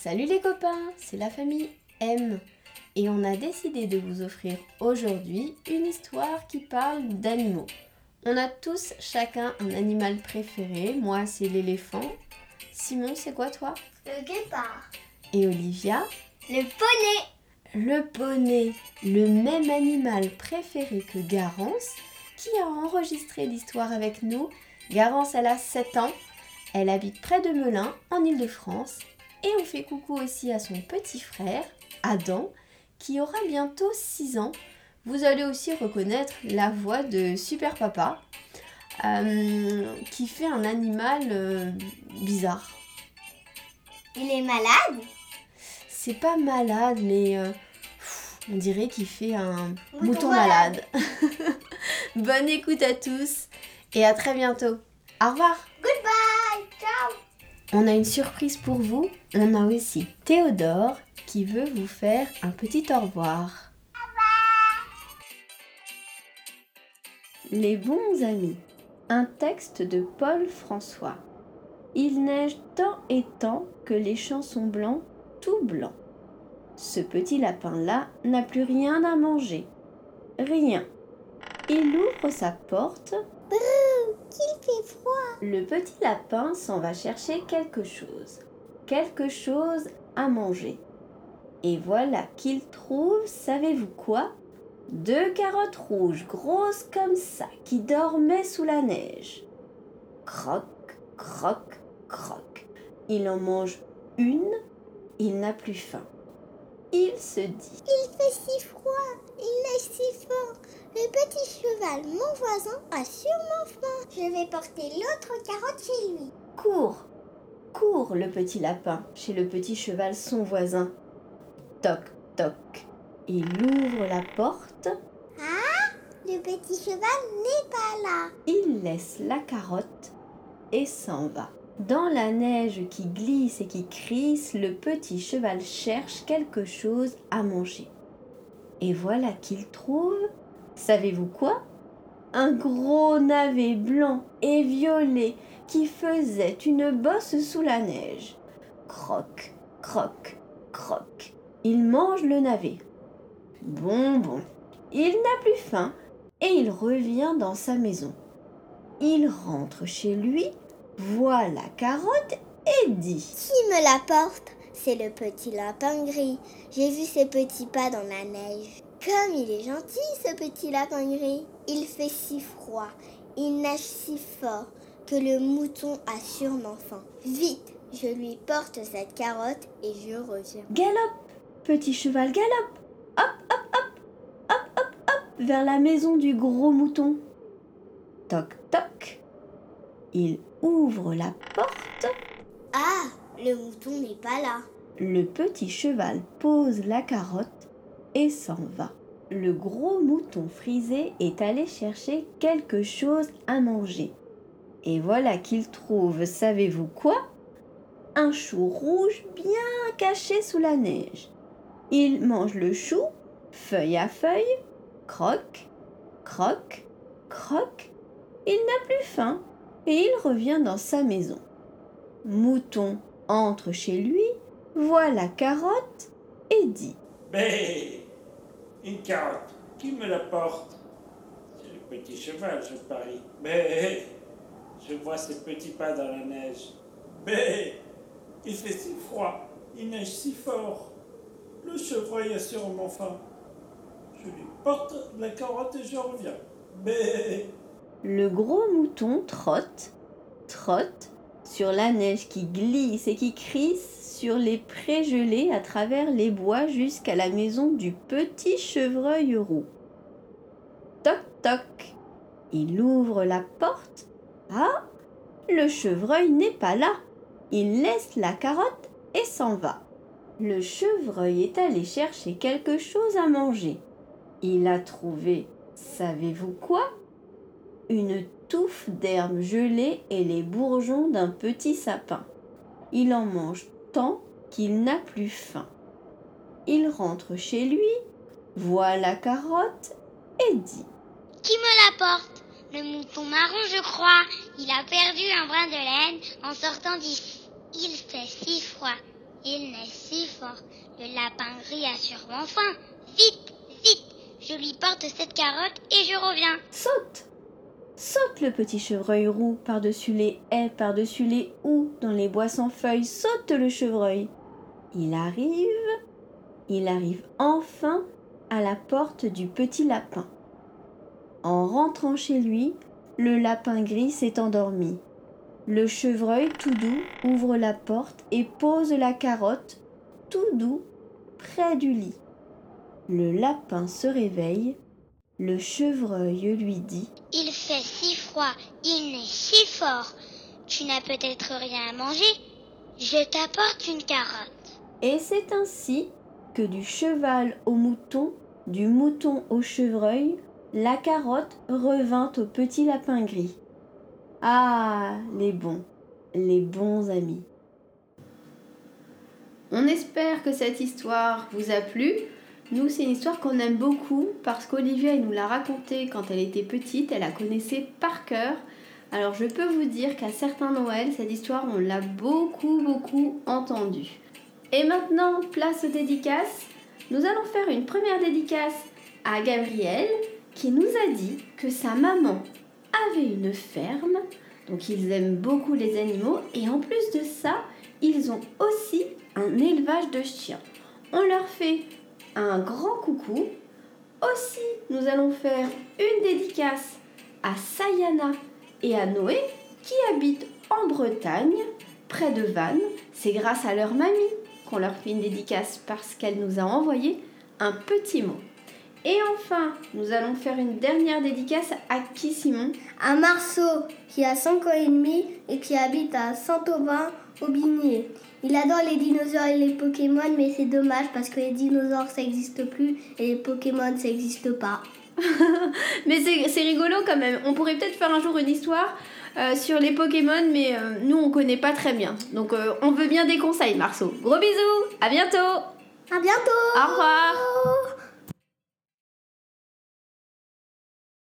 Salut les copains, c'est la famille M et on a décidé de vous offrir aujourd'hui une histoire qui parle d'animaux. On a tous chacun un animal préféré. Moi, c'est l'éléphant. Simon, c'est quoi toi? Le guépard. Et Olivia? Le poney. Le poney, le même animal préféré que Garance, qui a enregistré l'histoire avec nous. Garance, elle a 7 ans. Elle habite près de Melun, en Ile-de-France. Et on fait coucou aussi à son petit frère, Adam, qui aura bientôt 6 ans. Vous allez aussi reconnaître la voix de Super Papa, euh, qui fait un animal euh, bizarre. Il est malade? C'est pas malade, mais euh, pff, on dirait qu'il fait un Mouton mouton, malade. malade. Bonne écoute à tous et à très bientôt. Au revoir. On a une surprise pour vous. On a aussi Théodore qui veut vous faire un petit au revoir. Les bons amis. Un texte de Paul François. Il neige tant et tant que les champs sont blancs, tout blancs. Ce petit lapin-là n'a plus rien à manger. Rien. Il ouvre sa porte fait froid. le petit lapin s'en va chercher quelque chose, quelque chose à manger. Et voilà qu'il trouve, savez-vous quoi? Deux carottes rouges, grosses comme ça, qui dormaient sous la neige. Croc, croc, croc. Il en mange une, il n'a plus faim. Il se dit Il fait si froid. Il cheval, mon voisin, a sûrement faim. Je vais porter l'autre carotte chez lui. Cours, cours le petit lapin chez le petit cheval son voisin. Toc, toc. Il ouvre la porte, Le petit cheval n'est pas là. il laisse la carotte et s'en va. Dans la neige qui glisse et qui crisse, le petit cheval cherche quelque chose à manger. Et voilà qu'il trouve, savez-vous quoi? Un gros navet blanc et violet qui faisait une bosse sous la neige. Croc, croc, croc. Il mange le navet. Bon, bon. Il n'a plus faim et il revient dans sa maison. Il rentre chez lui, voit la carotte et dit Qui me l'apporte C'est le petit lapin gris. J'ai vu ses petits pas dans la neige. Comme il est gentil, ce petit lapin gris. Il fait si froid, il neige si fort que le mouton a sûrement faim. Vite, je lui porte cette carotte et je reviens. Galope, petit cheval, galope Hop, hop, hop Hop, hop, hop Vers la maison du gros mouton. Toc, toc Il ouvre la porte. Ah, le mouton n'est pas là. Le petit cheval pose la carotte et s'en va. Le gros mouton frisé est allé chercher quelque chose à manger. Et voilà qu'il trouve, savez-vous quoi? Un chou rouge bien caché sous la neige. Il mange le chou, feuille à feuille, croque, croque, croque. Il n'a plus faim et il revient dans sa maison. Mouton entre chez lui, voit la carotte et dit Mais une carotte, qui me la porte? C'est le petit cheval, je parie. Mais je vois ses petits pas dans la neige. Mais il fait si froid, il neige si fort. Le chevreuil a sûrement faim. Je lui porte la carotte et je reviens. Mais Le gros mouton trotte, trotte sur la neige qui glisse et qui crisse sur les prés gelés à travers les bois jusqu'à la maison du petit chevreuil roux. Toc toc. Il ouvre la porte. Ah Le chevreuil n'est pas là. Il laisse la carotte et s'en va. Le chevreuil est allé chercher quelque chose à manger. Il a trouvé, savez-vous quoi? Une touffe d'herbe gelée et les bourgeons d'un petit sapin. Il en mange tant qu'il n'a plus faim. Il rentre chez lui, voit la carotte et dit Qui me l'apporte Le mouton marron, je crois. Il a perdu un brin de laine en sortant d'ici. Il fait si froid. Il neige si fort. Le lapin gris a sûrement faim. Vite, vite, je lui porte cette carotte et je reviens. Saute Saute le petit chevreuil roux par-dessus les haies, par-dessus les houx, dans les bois sans feuilles. Saute le chevreuil. Il arrive, il arrive enfin à la porte du petit lapin. En rentrant chez lui, le lapin gris s'est endormi. Le chevreuil tout doux ouvre la porte et pose la carotte tout doux près du lit. Le lapin se réveille, le chevreuil lui dit Il fait si froid, il neige si fort. Tu n'as peut-être rien à manger Je t'apporte une carotte. Et c'est ainsi que du cheval au mouton, du mouton au chevreuil, la carotte revint au petit lapin gris. Ah, les bons, les bons amis. On espère que cette histoire vous a plu. Nous, c'est une histoire qu'on aime beaucoup parce qu'Olivia nous l'a racontée quand elle était petite, elle la connaissait par cœur. Alors je peux vous dire qu'à certains Noëls, cette histoire, on l'a beaucoup, beaucoup entendue. Et maintenant, place aux dédicaces. Nous allons faire une première dédicace à Gabriel qui nous a dit que sa maman avait une ferme, donc ils aiment beaucoup les animaux, et en plus de ça, ils ont aussi un élevage de chiens. On leur fait un grand coucou. Aussi, nous allons faire une dédicace à Sayana et à Noé qui habitent en Bretagne, près de Vannes. C'est grâce à leur mamie qu'on leur fait une dédicace parce qu'elle nous a envoyé un petit mot. Et enfin, nous allons faire une dernière dédicace à qui Simon Un Marceau qui a 5 ans et demi et qui habite à Saint-Aubin au Bigné. Il adore les dinosaures et les Pokémon, mais c'est dommage parce que les dinosaures ça n'existe plus et les Pokémon ça n'existe pas. mais c'est rigolo quand même. On pourrait peut-être faire un jour une histoire euh, sur les Pokémon, mais euh, nous on connaît pas très bien. Donc euh, on veut bien des conseils, Marceau. Gros bisous, à bientôt. À bientôt. Au revoir.